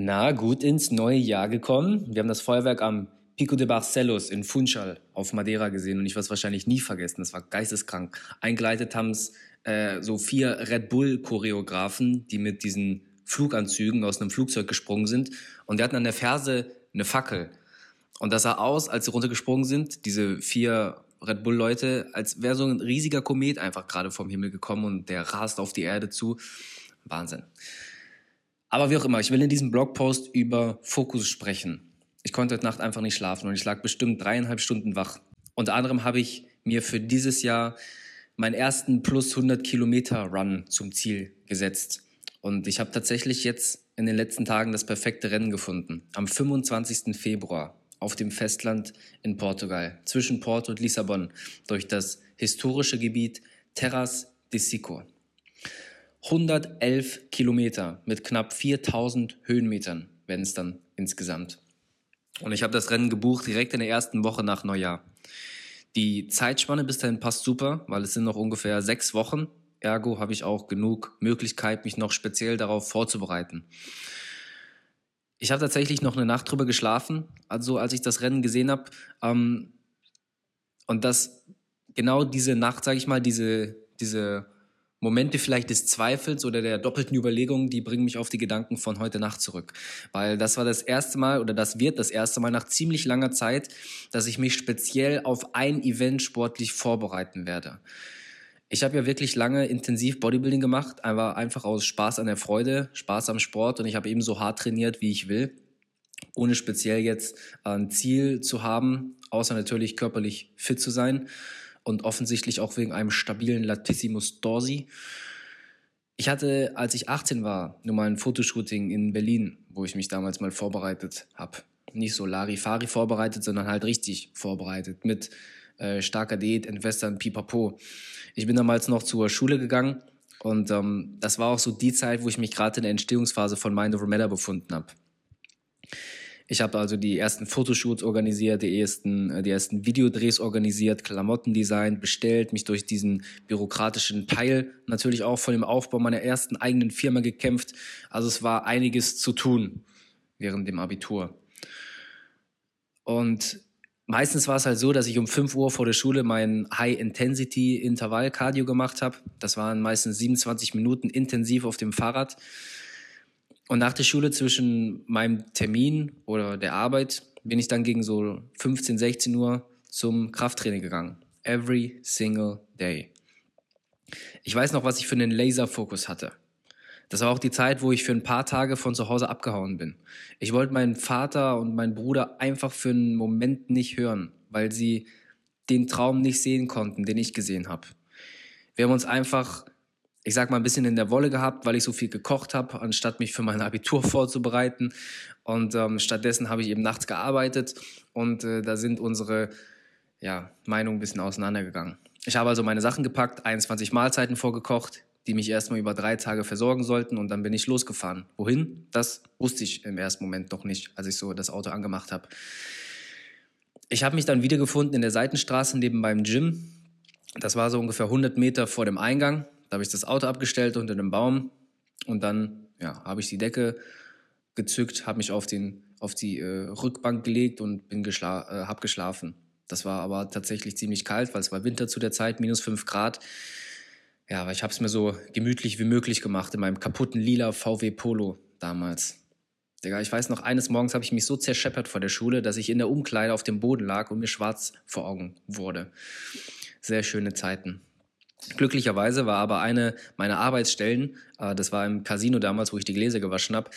Na, gut ins neue Jahr gekommen. Wir haben das Feuerwerk am Pico de Barcelos in Funchal auf Madeira gesehen und ich werde es wahrscheinlich nie vergessen. Das war geisteskrank. Eingeleitet haben es äh, so vier Red Bull-Choreografen, die mit diesen Fluganzügen aus einem Flugzeug gesprungen sind und die hatten an der Ferse eine Fackel. Und das sah aus, als sie runtergesprungen sind, diese vier Red Bull-Leute, als wäre so ein riesiger Komet einfach gerade vom Himmel gekommen und der rast auf die Erde zu. Wahnsinn. Aber wie auch immer, ich will in diesem Blogpost über Fokus sprechen. Ich konnte heute Nacht einfach nicht schlafen und ich lag bestimmt dreieinhalb Stunden wach. Unter anderem habe ich mir für dieses Jahr meinen ersten plus 100 Kilometer Run zum Ziel gesetzt. Und ich habe tatsächlich jetzt in den letzten Tagen das perfekte Rennen gefunden. Am 25. Februar auf dem Festland in Portugal, zwischen Porto und Lissabon, durch das historische Gebiet Terras de Sico. 111 Kilometer mit knapp 4000 Höhenmetern werden es dann insgesamt. Und ich habe das Rennen gebucht direkt in der ersten Woche nach Neujahr. Die Zeitspanne bis dahin passt super, weil es sind noch ungefähr sechs Wochen. Ergo habe ich auch genug Möglichkeit, mich noch speziell darauf vorzubereiten. Ich habe tatsächlich noch eine Nacht drüber geschlafen, also als ich das Rennen gesehen habe. Ähm, und das genau diese Nacht, sage ich mal, diese, diese Momente vielleicht des Zweifels oder der doppelten Überlegung, die bringen mich auf die Gedanken von heute Nacht zurück. Weil das war das erste Mal oder das wird das erste Mal nach ziemlich langer Zeit, dass ich mich speziell auf ein Event sportlich vorbereiten werde. Ich habe ja wirklich lange intensiv Bodybuilding gemacht, aber einfach aus Spaß an der Freude, Spaß am Sport und ich habe eben so hart trainiert, wie ich will, ohne speziell jetzt ein Ziel zu haben, außer natürlich körperlich fit zu sein und offensichtlich auch wegen einem stabilen Latissimus dorsi. Ich hatte, als ich 18 war, nur mal ein Fotoshooting in Berlin, wo ich mich damals mal vorbereitet habe. Nicht so Larifari vorbereitet, sondern halt richtig vorbereitet mit äh, starker Diät, Entwässern, Pipapo. Ich bin damals noch zur Schule gegangen und ähm, das war auch so die Zeit, wo ich mich gerade in der Entstehungsphase von Mind Over Matter befunden habe. Ich habe also die ersten Fotoshoots organisiert, die ersten, äh, die ersten Videodrehs organisiert, Klamottendesign bestellt, mich durch diesen bürokratischen Teil natürlich auch von dem Aufbau meiner ersten eigenen Firma gekämpft. Also es war einiges zu tun während dem Abitur. Und meistens war es halt so, dass ich um 5 Uhr vor der Schule mein High-Intensity-Intervall-Cardio gemacht habe. Das waren meistens 27 Minuten intensiv auf dem Fahrrad. Und nach der Schule zwischen meinem Termin oder der Arbeit bin ich dann gegen so 15, 16 Uhr zum Krafttraining gegangen. Every single day. Ich weiß noch, was ich für einen Laserfokus hatte. Das war auch die Zeit, wo ich für ein paar Tage von zu Hause abgehauen bin. Ich wollte meinen Vater und meinen Bruder einfach für einen Moment nicht hören, weil sie den Traum nicht sehen konnten, den ich gesehen habe. Wir haben uns einfach ich sag mal, ein bisschen in der Wolle gehabt, weil ich so viel gekocht habe, anstatt mich für mein Abitur vorzubereiten. Und ähm, stattdessen habe ich eben nachts gearbeitet und äh, da sind unsere ja, Meinungen ein bisschen auseinandergegangen. Ich habe also meine Sachen gepackt, 21 Mahlzeiten vorgekocht, die mich erstmal über drei Tage versorgen sollten und dann bin ich losgefahren. Wohin? Das wusste ich im ersten Moment noch nicht, als ich so das Auto angemacht habe. Ich habe mich dann wiedergefunden in der Seitenstraße neben meinem Gym. Das war so ungefähr 100 Meter vor dem Eingang. Da habe ich das Auto abgestellt unter dem Baum und dann ja, habe ich die Decke gezückt, habe mich auf, den, auf die äh, Rückbank gelegt und bin geschla äh, habe geschlafen. Das war aber tatsächlich ziemlich kalt, weil es war Winter zu der Zeit, minus fünf Grad. Ja, aber ich habe es mir so gemütlich wie möglich gemacht in meinem kaputten lila VW Polo damals. Digga, ich weiß noch, eines Morgens habe ich mich so zerscheppert vor der Schule, dass ich in der Umkleide auf dem Boden lag und mir schwarz vor Augen wurde. Sehr schöne Zeiten. Glücklicherweise war aber eine meiner Arbeitsstellen, äh, das war im Casino damals, wo ich die Gläser gewaschen habe,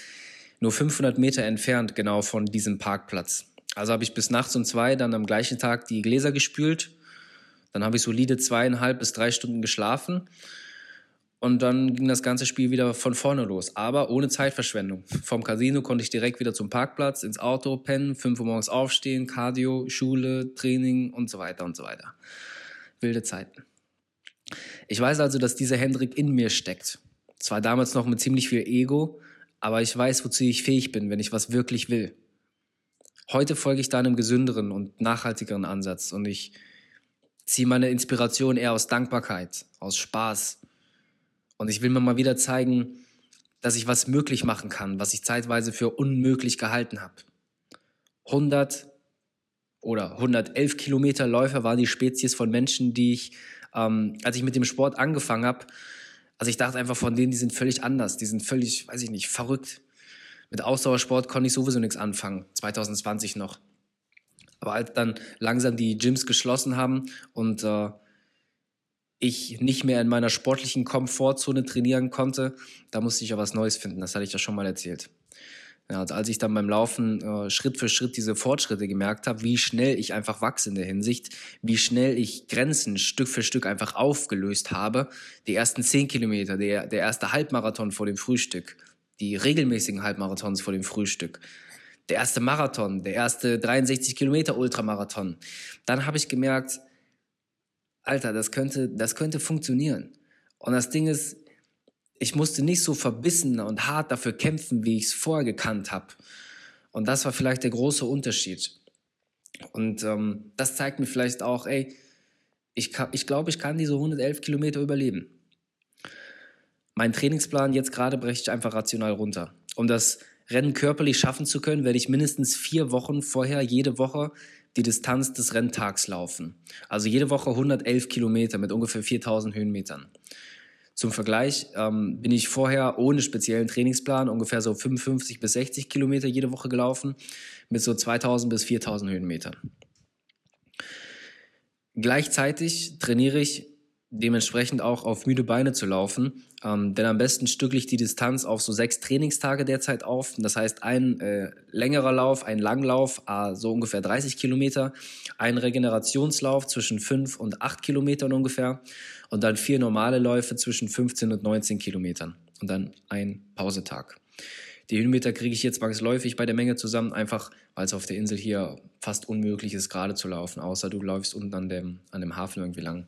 nur 500 Meter entfernt genau von diesem Parkplatz. Also habe ich bis nachts um zwei dann am gleichen Tag die Gläser gespült. Dann habe ich solide zweieinhalb bis drei Stunden geschlafen. Und dann ging das ganze Spiel wieder von vorne los, aber ohne Zeitverschwendung. Vom Casino konnte ich direkt wieder zum Parkplatz, ins Auto pennen, fünf Uhr morgens aufstehen, Cardio, Schule, Training und so weiter und so weiter. Wilde Zeiten. Ich weiß also, dass dieser Hendrik in mir steckt. Zwar damals noch mit ziemlich viel Ego, aber ich weiß, wozu ich fähig bin, wenn ich was wirklich will. Heute folge ich da einem gesünderen und nachhaltigeren Ansatz und ich ziehe meine Inspiration eher aus Dankbarkeit, aus Spaß. Und ich will mir mal wieder zeigen, dass ich was möglich machen kann, was ich zeitweise für unmöglich gehalten habe. 100 oder 111 Kilometer Läufer waren die Spezies von Menschen, die ich, ähm, als ich mit dem Sport angefangen habe, also ich dachte einfach von denen, die sind völlig anders, die sind völlig, weiß ich nicht, verrückt. Mit Ausdauersport konnte ich sowieso nichts anfangen, 2020 noch. Aber als dann langsam die Gyms geschlossen haben und äh, ich nicht mehr in meiner sportlichen Komfortzone trainieren konnte, da musste ich ja was Neues finden. Das hatte ich ja schon mal erzählt. Ja, also als ich dann beim Laufen äh, Schritt für Schritt diese Fortschritte gemerkt habe, wie schnell ich einfach wachse in der Hinsicht, wie schnell ich Grenzen Stück für Stück einfach aufgelöst habe. Die ersten zehn Kilometer, der, der erste Halbmarathon vor dem Frühstück, die regelmäßigen Halbmarathons vor dem Frühstück, der erste Marathon, der erste 63 Kilometer Ultramarathon. Dann habe ich gemerkt, Alter, das könnte, das könnte funktionieren. Und das Ding ist, ich musste nicht so verbissen und hart dafür kämpfen, wie ich es vorher gekannt habe. Und das war vielleicht der große Unterschied. Und ähm, das zeigt mir vielleicht auch, ey, ich, ich glaube, ich kann diese 111 Kilometer überleben. Mein Trainingsplan jetzt gerade breche ich einfach rational runter. Um das Rennen körperlich schaffen zu können, werde ich mindestens vier Wochen vorher jede Woche die Distanz des Renntags laufen. Also jede Woche 111 Kilometer mit ungefähr 4000 Höhenmetern. Zum Vergleich ähm, bin ich vorher ohne speziellen Trainingsplan ungefähr so 55 bis 60 Kilometer jede Woche gelaufen mit so 2000 bis 4000 Höhenmetern. Gleichzeitig trainiere ich dementsprechend auch auf müde Beine zu laufen. Ähm, denn am besten stückle ich die Distanz auf so sechs Trainingstage derzeit auf. Das heißt, ein äh, längerer Lauf, ein Langlauf, äh, so ungefähr 30 Kilometer, ein Regenerationslauf zwischen fünf und acht Kilometern ungefähr und dann vier normale Läufe zwischen 15 und 19 Kilometern und dann ein Pausetag. Die Höhenmeter kriege ich jetzt zwangsläufig bei der Menge zusammen, einfach weil es auf der Insel hier fast unmöglich ist, gerade zu laufen, außer du läufst unten an dem, an dem Hafen irgendwie lang.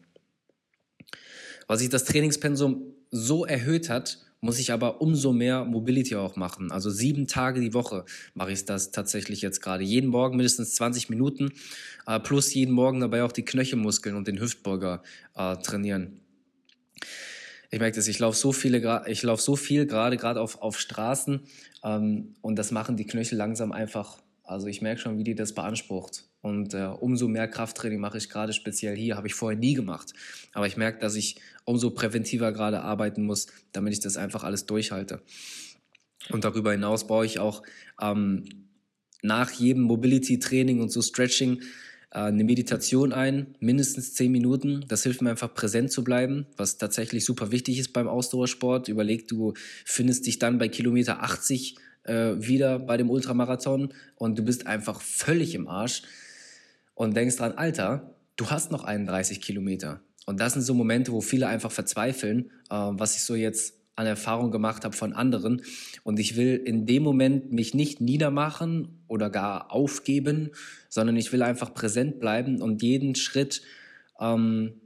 Was sich das Trainingspensum so erhöht hat, muss ich aber umso mehr Mobility auch machen. Also sieben Tage die Woche mache ich das tatsächlich jetzt gerade. Jeden Morgen mindestens 20 Minuten, äh, plus jeden Morgen dabei auch die Knöchelmuskeln und den Hüftbeuger äh, trainieren. Ich merke das, ich laufe so viele, ich laufe so viel gerade gerade auf, auf Straßen ähm, und das machen die Knöchel langsam einfach. Also ich merke schon, wie die das beansprucht. Und äh, umso mehr Krafttraining mache ich gerade speziell hier, habe ich vorher nie gemacht. Aber ich merke, dass ich umso präventiver gerade arbeiten muss, damit ich das einfach alles durchhalte. Und darüber hinaus baue ich auch ähm, nach jedem Mobility-Training und so Stretching äh, eine Meditation ein, mindestens zehn Minuten. Das hilft mir einfach präsent zu bleiben, was tatsächlich super wichtig ist beim Ausdauersport. Überleg, du findest dich dann bei Kilometer 80 äh, wieder bei dem Ultramarathon und du bist einfach völlig im Arsch und denkst dran, Alter, du hast noch 31 Kilometer. Und das sind so Momente, wo viele einfach verzweifeln, äh, was ich so jetzt an Erfahrung gemacht habe von anderen. Und ich will in dem Moment mich nicht niedermachen oder gar aufgeben, sondern ich will einfach präsent bleiben und jeden Schritt, ähm,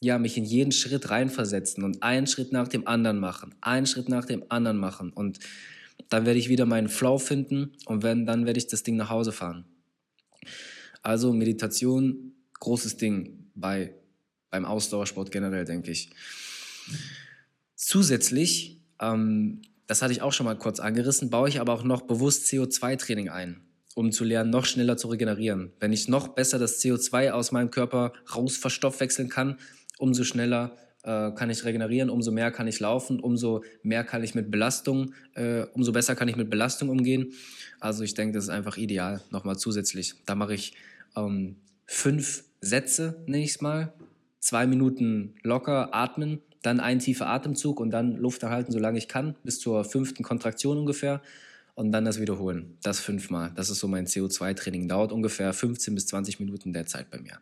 ja, mich in jeden Schritt reinversetzen und einen Schritt nach dem anderen machen, einen Schritt nach dem anderen machen. Und dann werde ich wieder meinen Flow finden und wenn, dann werde ich das Ding nach Hause fahren. Also Meditation, großes Ding bei, beim Ausdauersport generell, denke ich. Zusätzlich, ähm, das hatte ich auch schon mal kurz angerissen, baue ich aber auch noch bewusst CO2-Training ein, um zu lernen, noch schneller zu regenerieren. Wenn ich noch besser das CO2 aus meinem Körper raus verstoffwechseln kann, umso schneller äh, kann ich regenerieren, umso mehr kann ich laufen, umso mehr kann ich mit Belastung, äh, umso besser kann ich mit Belastung umgehen. Also ich denke, das ist einfach ideal, nochmal zusätzlich. Da mache ich ähm, fünf Sätze, nenne ich es mal, zwei Minuten locker atmen, dann ein tiefer Atemzug und dann Luft erhalten, solange ich kann, bis zur fünften Kontraktion ungefähr und dann das wiederholen. Das fünfmal. Das ist so mein CO2-Training. Dauert ungefähr 15 bis 20 Minuten derzeit bei mir.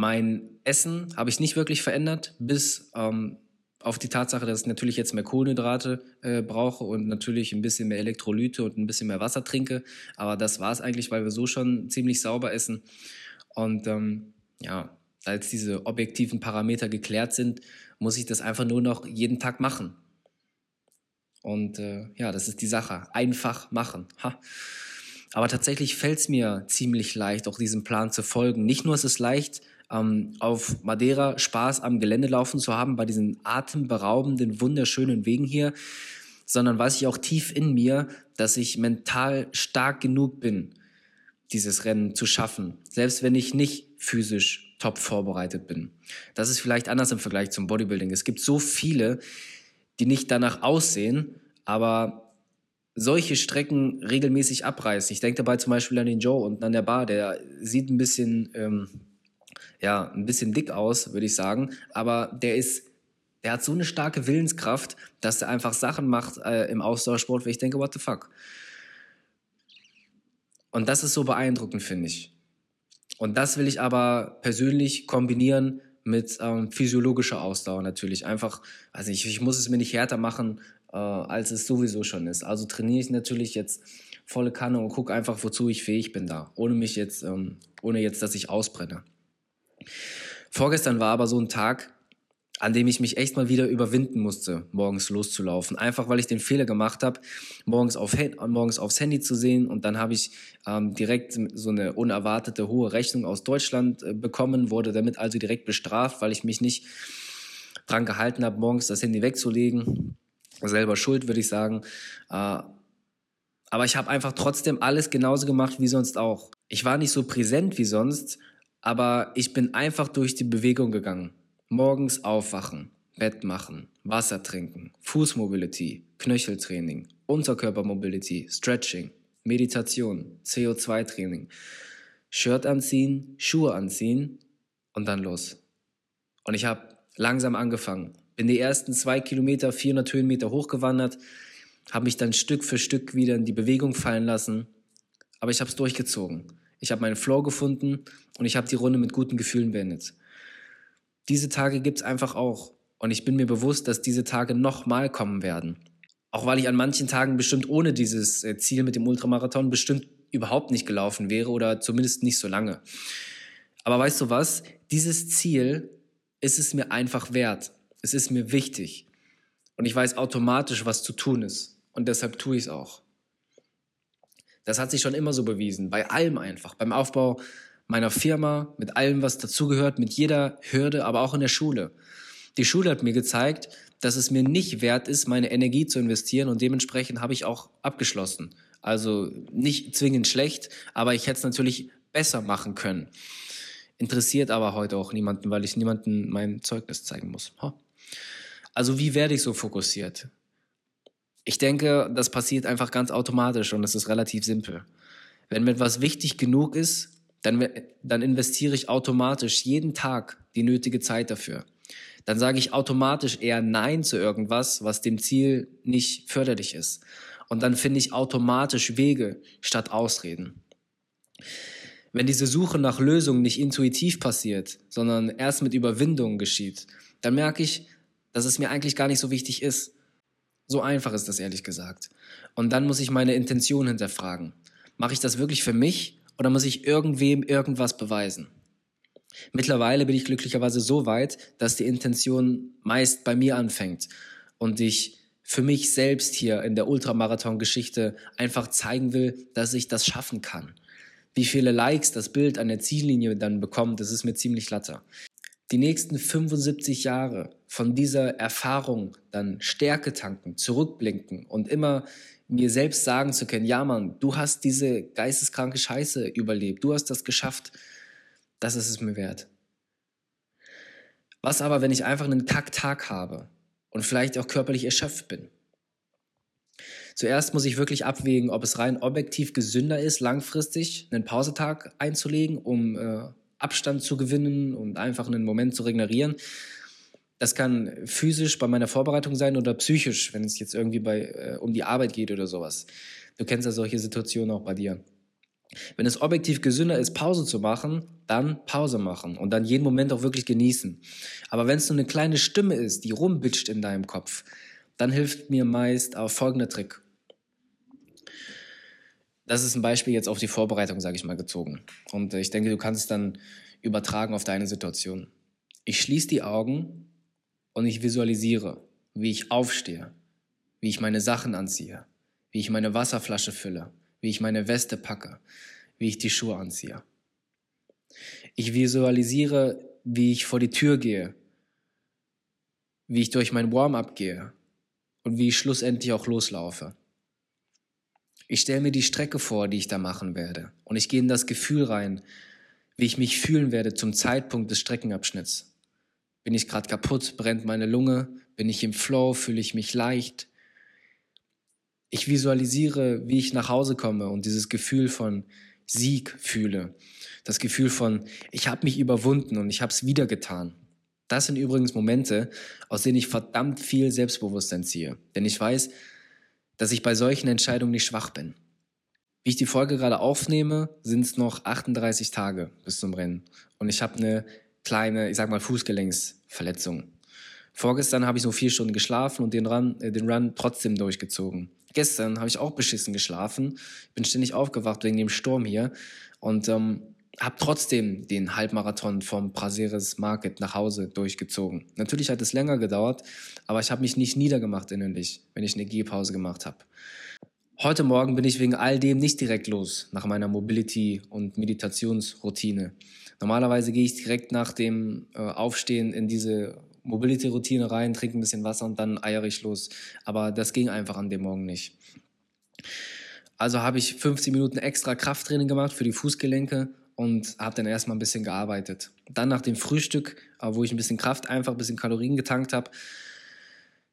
Mein Essen habe ich nicht wirklich verändert, bis ähm, auf die Tatsache, dass ich natürlich jetzt mehr Kohlenhydrate äh, brauche und natürlich ein bisschen mehr Elektrolyte und ein bisschen mehr Wasser trinke. Aber das war es eigentlich, weil wir so schon ziemlich sauber essen. Und ähm, ja, als diese objektiven Parameter geklärt sind, muss ich das einfach nur noch jeden Tag machen. Und äh, ja, das ist die Sache. Einfach machen. Ha. Aber tatsächlich fällt es mir ziemlich leicht, auch diesem Plan zu folgen. Nicht nur ist es leicht, ähm, auf Madeira Spaß am Gelände laufen zu haben, bei diesen atemberaubenden, wunderschönen Wegen hier, sondern weiß ich auch tief in mir, dass ich mental stark genug bin, dieses Rennen zu schaffen, selbst wenn ich nicht physisch top vorbereitet bin. Das ist vielleicht anders im Vergleich zum Bodybuilding. Es gibt so viele, die nicht danach aussehen, aber solche Strecken regelmäßig abreißen. Ich denke dabei zum Beispiel an den Joe unten an der Bar, der sieht ein bisschen, ähm, ja, ein bisschen dick aus, würde ich sagen, aber der ist, der hat so eine starke Willenskraft, dass er einfach Sachen macht äh, im Ausdauersport, wo ich denke, what the fuck. Und das ist so beeindruckend, finde ich. Und das will ich aber persönlich kombinieren mit ähm, physiologischer Ausdauer natürlich. Einfach, also ich, ich muss es mir nicht härter machen, äh, als es sowieso schon ist. Also trainiere ich natürlich jetzt volle Kanne und gucke einfach, wozu ich fähig bin da, ohne mich jetzt, ähm, ohne jetzt, dass ich ausbrenne. Vorgestern war aber so ein Tag, an dem ich mich echt mal wieder überwinden musste, morgens loszulaufen. Einfach weil ich den Fehler gemacht habe, morgens, auf, morgens aufs Handy zu sehen und dann habe ich ähm, direkt so eine unerwartete hohe Rechnung aus Deutschland äh, bekommen, wurde damit also direkt bestraft, weil ich mich nicht dran gehalten habe, morgens das Handy wegzulegen. Selber schuld, würde ich sagen. Äh, aber ich habe einfach trotzdem alles genauso gemacht wie sonst auch. Ich war nicht so präsent wie sonst, aber ich bin einfach durch die Bewegung gegangen. Morgens aufwachen, Bett machen, Wasser trinken, Fußmobility, Knöcheltraining, Unterkörpermobility, Stretching, Meditation, CO2-Training, Shirt anziehen, Schuhe anziehen und dann los. Und ich habe langsam angefangen. Bin die ersten zwei Kilometer, 400 Höhenmeter hochgewandert, habe mich dann Stück für Stück wieder in die Bewegung fallen lassen. Aber ich habe es durchgezogen. Ich habe meinen Flow gefunden und ich habe die Runde mit guten Gefühlen beendet. Diese Tage gibt es einfach auch. Und ich bin mir bewusst, dass diese Tage nochmal kommen werden. Auch weil ich an manchen Tagen bestimmt ohne dieses äh, Ziel mit dem Ultramarathon bestimmt überhaupt nicht gelaufen wäre oder zumindest nicht so lange. Aber weißt du was? Dieses Ziel ist es mir einfach wert. Es ist mir wichtig. Und ich weiß automatisch, was zu tun ist. Und deshalb tue ich es auch. Das hat sich schon immer so bewiesen. Bei allem einfach. Beim Aufbau meiner Firma, mit allem, was dazugehört, mit jeder Hürde, aber auch in der Schule. Die Schule hat mir gezeigt, dass es mir nicht wert ist, meine Energie zu investieren und dementsprechend habe ich auch abgeschlossen. Also nicht zwingend schlecht, aber ich hätte es natürlich besser machen können. Interessiert aber heute auch niemanden, weil ich niemanden mein Zeugnis zeigen muss. Also wie werde ich so fokussiert? Ich denke, das passiert einfach ganz automatisch und es ist relativ simpel. Wenn mir etwas wichtig genug ist, dann, dann investiere ich automatisch jeden Tag die nötige Zeit dafür. Dann sage ich automatisch eher Nein zu irgendwas, was dem Ziel nicht förderlich ist. Und dann finde ich automatisch Wege statt Ausreden. Wenn diese Suche nach Lösungen nicht intuitiv passiert, sondern erst mit Überwindung geschieht, dann merke ich, dass es mir eigentlich gar nicht so wichtig ist. So einfach ist das ehrlich gesagt. Und dann muss ich meine Intention hinterfragen. Mache ich das wirklich für mich oder muss ich irgendwem irgendwas beweisen? Mittlerweile bin ich glücklicherweise so weit, dass die Intention meist bei mir anfängt und ich für mich selbst hier in der Ultramarathon-Geschichte einfach zeigen will, dass ich das schaffen kann. Wie viele Likes das Bild an der Ziellinie dann bekommt, das ist mir ziemlich latter. Die nächsten 75 Jahre von dieser Erfahrung dann Stärke tanken, zurückblinken und immer mir selbst sagen zu können, ja Mann, du hast diese geisteskranke Scheiße überlebt, du hast das geschafft, das ist es mir wert. Was aber, wenn ich einfach einen Kacktag habe und vielleicht auch körperlich erschöpft bin? Zuerst muss ich wirklich abwägen, ob es rein objektiv gesünder ist, langfristig einen Pausetag einzulegen, um äh, Abstand zu gewinnen und einfach einen Moment zu regenerieren das kann physisch bei meiner Vorbereitung sein oder psychisch, wenn es jetzt irgendwie bei, äh, um die Arbeit geht oder sowas. Du kennst ja solche Situationen auch bei dir. Wenn es objektiv gesünder ist, Pause zu machen, dann Pause machen und dann jeden Moment auch wirklich genießen. Aber wenn es nur eine kleine Stimme ist, die rumbitscht in deinem Kopf, dann hilft mir meist auch folgender Trick. Das ist ein Beispiel jetzt auf die Vorbereitung, sage ich mal, gezogen. Und ich denke, du kannst es dann übertragen auf deine Situation. Ich schließe die Augen und ich visualisiere, wie ich aufstehe, wie ich meine Sachen anziehe, wie ich meine Wasserflasche fülle, wie ich meine Weste packe, wie ich die Schuhe anziehe. Ich visualisiere, wie ich vor die Tür gehe, wie ich durch mein Warm-up gehe und wie ich schlussendlich auch loslaufe. Ich stelle mir die Strecke vor, die ich da machen werde. Und ich gehe in das Gefühl rein, wie ich mich fühlen werde zum Zeitpunkt des Streckenabschnitts. Bin ich gerade kaputt? Brennt meine Lunge? Bin ich im Flow? Fühle ich mich leicht? Ich visualisiere, wie ich nach Hause komme und dieses Gefühl von Sieg fühle. Das Gefühl von, ich habe mich überwunden und ich habe es wieder getan. Das sind übrigens Momente, aus denen ich verdammt viel Selbstbewusstsein ziehe. Denn ich weiß, dass ich bei solchen Entscheidungen nicht schwach bin. Wie ich die Folge gerade aufnehme, sind es noch 38 Tage bis zum Rennen. Und ich habe eine kleine, ich sag mal, Fußgelenksverletzung. Vorgestern habe ich so vier Stunden geschlafen und den Run, äh, den Run trotzdem durchgezogen. Gestern habe ich auch beschissen geschlafen, bin ständig aufgewacht wegen dem Sturm hier und ähm, habe trotzdem den Halbmarathon vom Praseres Market nach Hause durchgezogen. Natürlich hat es länger gedauert, aber ich habe mich nicht niedergemacht innerlich, wenn ich eine Gehpause gemacht habe. Heute Morgen bin ich wegen all dem nicht direkt los nach meiner Mobility- und Meditationsroutine. Normalerweise gehe ich direkt nach dem äh, Aufstehen in diese Mobility-Routine rein, trinke ein bisschen Wasser und dann eier ich los. Aber das ging einfach an dem Morgen nicht. Also habe ich 15 Minuten extra Krafttraining gemacht für die Fußgelenke und habe dann erstmal ein bisschen gearbeitet. Dann nach dem Frühstück, äh, wo ich ein bisschen Kraft, einfach ein bisschen Kalorien getankt habe,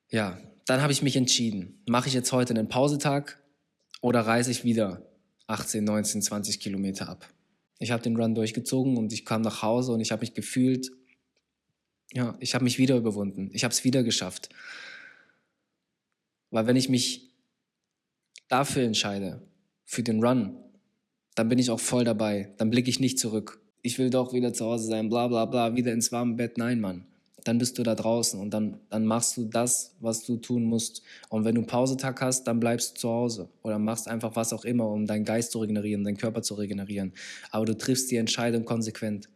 ja, dann habe ich mich entschieden, mache ich jetzt heute einen Pausetag oder reise ich wieder 18, 19, 20 Kilometer ab. Ich habe den Run durchgezogen und ich kam nach Hause und ich habe mich gefühlt, ja, ich habe mich wieder überwunden. Ich habe es wieder geschafft. Weil wenn ich mich dafür entscheide, für den Run, dann bin ich auch voll dabei. Dann blicke ich nicht zurück. Ich will doch wieder zu Hause sein, bla bla bla, wieder ins warme Bett. Nein, Mann. Dann bist du da draußen und dann, dann machst du das, was du tun musst. Und wenn du einen Pausetag hast, dann bleibst du zu Hause oder machst einfach was auch immer, um deinen Geist zu regenerieren, deinen Körper zu regenerieren. Aber du triffst die Entscheidung konsequent.